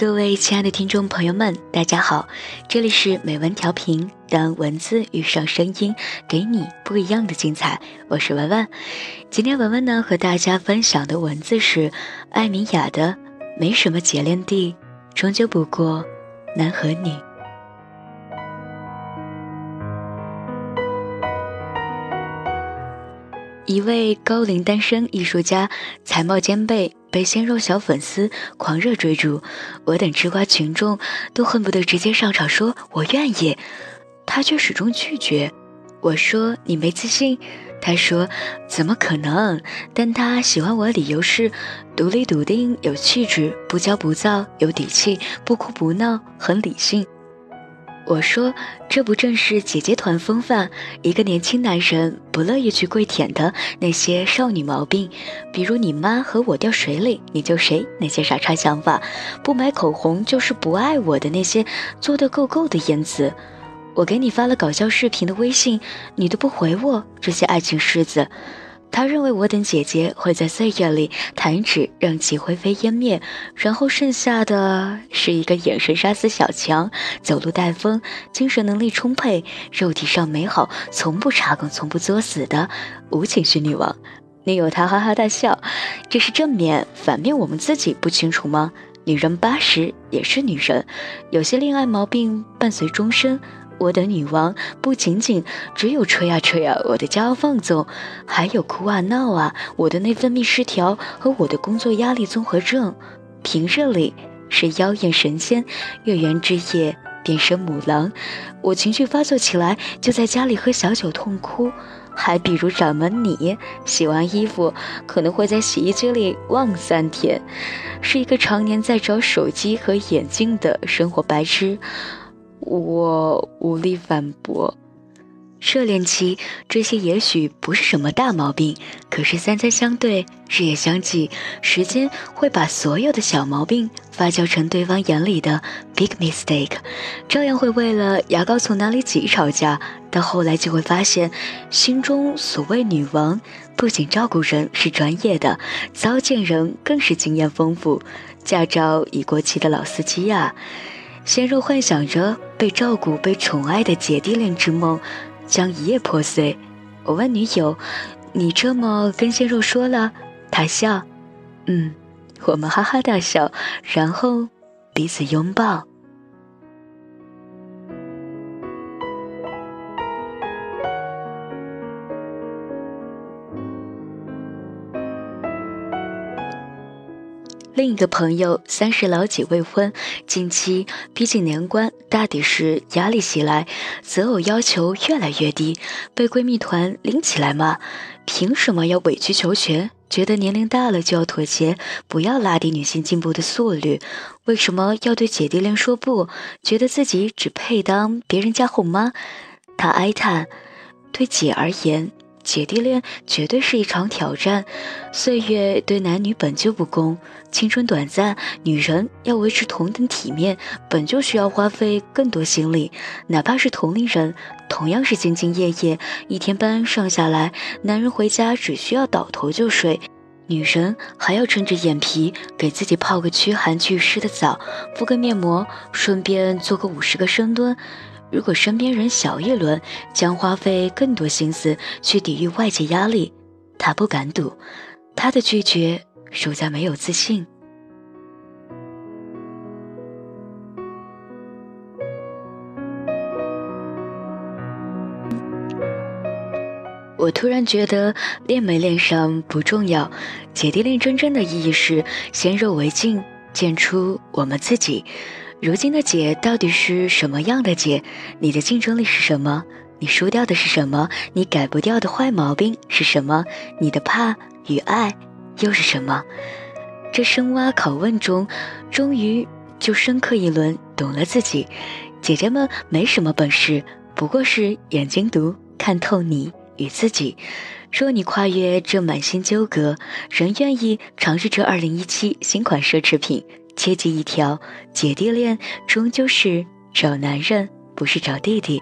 各位亲爱的听众朋友们，大家好，这里是美文调频，当文字遇上声音，给你不一样的精彩。我是文文，今天文文呢和大家分享的文字是艾米雅的《没什么结炼地，终究不过男和女》。一位高龄单身艺术家，才貌兼备，被鲜肉小粉丝狂热追逐。我等吃瓜群众都恨不得直接上场说“我愿意”，他却始终拒绝。我说：“你没自信。”他说：“怎么可能？”但他喜欢我的理由是：独立笃定，有气质，不骄不躁，有底气，不哭不闹，很理性。我说，这不正是姐姐团风范？一个年轻男人不乐意去跪舔的那些少女毛病，比如你妈和我掉水里你救谁那些傻叉想法，不买口红就是不爱我的那些做得够够的言辞。我给你发了搞笑视频的微信，你都不回我，这些爱情狮子。他认为我等姐姐会在岁月里弹指让其灰飞烟灭，然后剩下的是一个眼神杀死小强、走路带风、精神能力充沛、肉体上美好、从不插梗、从不作死的无情绪女王。女友她哈哈大笑，这是正面，反面我们自己不清楚吗？女人八十也是女人，有些恋爱毛病伴随终身。我的女王不仅仅只有吹啊吹啊，我的骄傲放纵，还有哭啊闹啊，我的内分泌失调和我的工作压力综合症。平日里是妖艳神仙，月圆之夜变身母狼。我情绪发作起来，就在家里喝小酒痛哭。还比如掌门你，洗完衣服可能会在洗衣机里忘三天，是一个常年在找手机和眼镜的生活白痴。我无力反驳。热恋期这些也许不是什么大毛病，可是三餐相对，日夜相继，时间会把所有的小毛病发酵成对方眼里的 big mistake，照样会为了牙膏从哪里挤吵架。到后来就会发现，心中所谓女王，不仅照顾人是专业的，糟践人更是经验丰富。驾照已过期的老司机呀！鲜肉幻想着被照顾、被宠爱的姐弟恋之梦，将一夜破碎。我问女友：“你这么跟鲜肉说了？”她笑：“嗯。”我们哈哈大笑，然后彼此拥抱。另一个朋友三十老几未婚，近期逼近年关，大抵是压力袭来，择偶要求越来越低，被闺蜜团拎起来骂：凭什么要委曲求全？觉得年龄大了就要妥协，不要拉低女性进步的速率？为什么要对姐弟恋说不？觉得自己只配当别人家后妈？她哀叹：对姐而言。姐弟恋绝对是一场挑战，岁月对男女本就不公，青春短暂，女人要维持同等体面，本就需要花费更多心力。哪怕是同龄人，同样是兢兢业业，一天班上下来，男人回家只需要倒头就睡，女人还要撑着眼皮给自己泡个驱寒祛湿的澡，敷个面膜，顺便做个五十个深蹲。如果身边人小一轮，将花费更多心思去抵御外界压力，他不敢赌，他的拒绝属在没有自信。我突然觉得恋没恋上不重要，姐弟恋真正的意义是先入为敬，见出我们自己。如今的姐到底是什么样的姐？你的竞争力是什么？你输掉的是什么？你改不掉的坏毛病是什么？你的怕与爱又是什么？这深挖拷问中，终于就深刻一轮，懂了自己。姐姐们没什么本事，不过是眼睛毒，看透你与自己。若你跨越这满心纠葛，仍愿意尝试这二零一七新款奢侈品。切记一条，姐弟恋终究是找男人，不是找弟弟。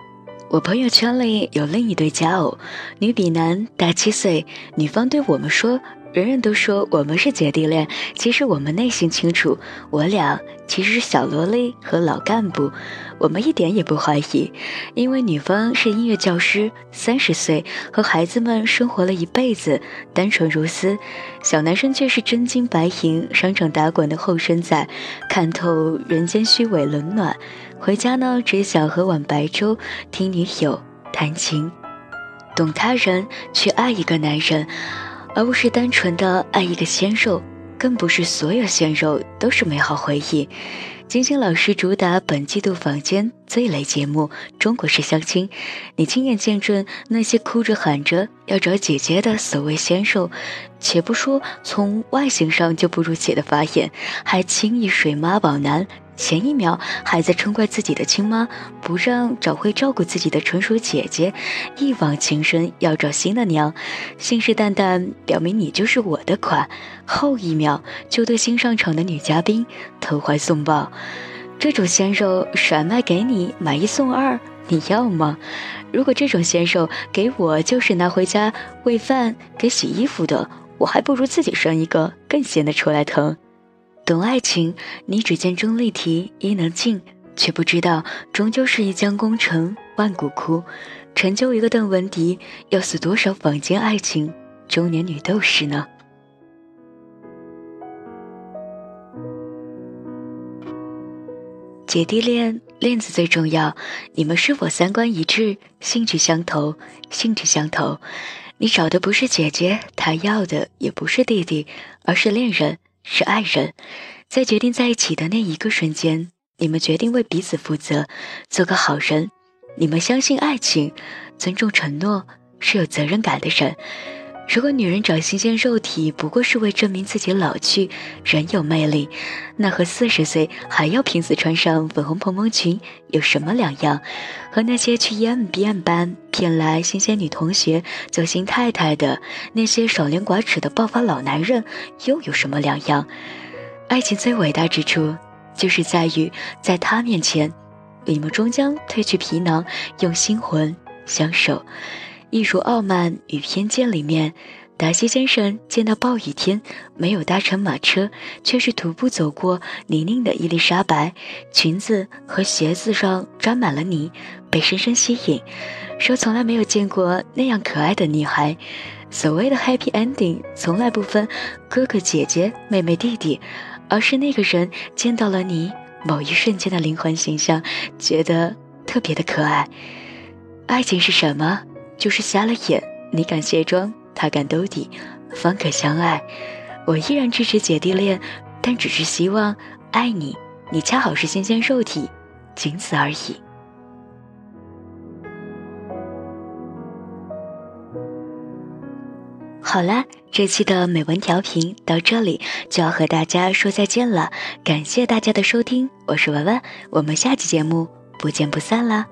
我朋友圈里有另一对佳偶，女比男大七岁，女方对我们说：“人人都说我们是姐弟恋，其实我们内心清楚，我俩其实是小萝莉和老干部。我们一点也不怀疑，因为女方是音乐教师，三十岁和孩子们生活了一辈子，单纯如斯；小男生却是真金白银，商场打滚的后生仔，看透人间虚伪冷暖。回家呢，只想喝碗白粥，听女友弹琴，懂他人，去爱一个男人。而不是单纯的爱一个鲜肉，更不是所有鲜肉都是美好回忆。金星老师主打本季度坊间最雷节目《中国式相亲》，你亲眼见证那些哭着喊着要找姐姐的所谓鲜肉，且不说从外形上就不如姐的发言，还轻易水妈宝男。前一秒还在嗔怪自己的亲妈不让找会照顾自己的纯属姐姐，一往情深要找新的娘，信誓旦旦表明你就是我的款，后一秒就对新上场的女嘉宾投怀送抱，这种鲜肉甩卖给你买一送二，你要吗？如果这种鲜肉给我就是拿回家喂饭给洗衣服的，我还不如自己生一个更显得出来疼。懂爱情，你只见钟丽缇伊能静，却不知道终究是一将功成万骨枯。成就一个邓文迪，要死多少坊间爱情中年女斗士呢？姐弟恋，链子最重要。你们是否三观一致，兴趣相投？兴趣相投，你找的不是姐姐，她要的也不是弟弟，而是恋人。是爱人，在决定在一起的那一个瞬间，你们决定为彼此负责，做个好人。你们相信爱情，尊重承诺，是有责任感的人。如果女人找新鲜肉体不过是为证明自己老去仍有魅力，那和四十岁还要拼死穿上粉红蓬蓬裙有什么两样？和那些去 EMBA 班骗来新鲜女同学做新太太的那些少年寡耻的暴发老男人又有什么两样？爱情最伟大之处，就是在于在他面前，你们终将褪去皮囊，用心魂相守。艺术傲慢与偏见里面，达西先生见到暴雨天没有搭乘马车，却是徒步走过泥泞的伊丽莎白，裙子和鞋子上沾满了泥，被深深吸引，说从来没有见过那样可爱的女孩。所谓的 happy ending，从来不分哥哥姐姐、妹妹弟弟，而是那个人见到了你某一瞬间的灵魂形象，觉得特别的可爱。爱情是什么？就是瞎了眼，你敢卸妆，他敢兜底，方可相爱。我依然支持姐弟恋，但只是希望爱你，你恰好是新鲜肉体，仅此而已。好啦，这期的美文调频到这里就要和大家说再见了，感谢大家的收听，我是文文，我们下期节目不见不散啦。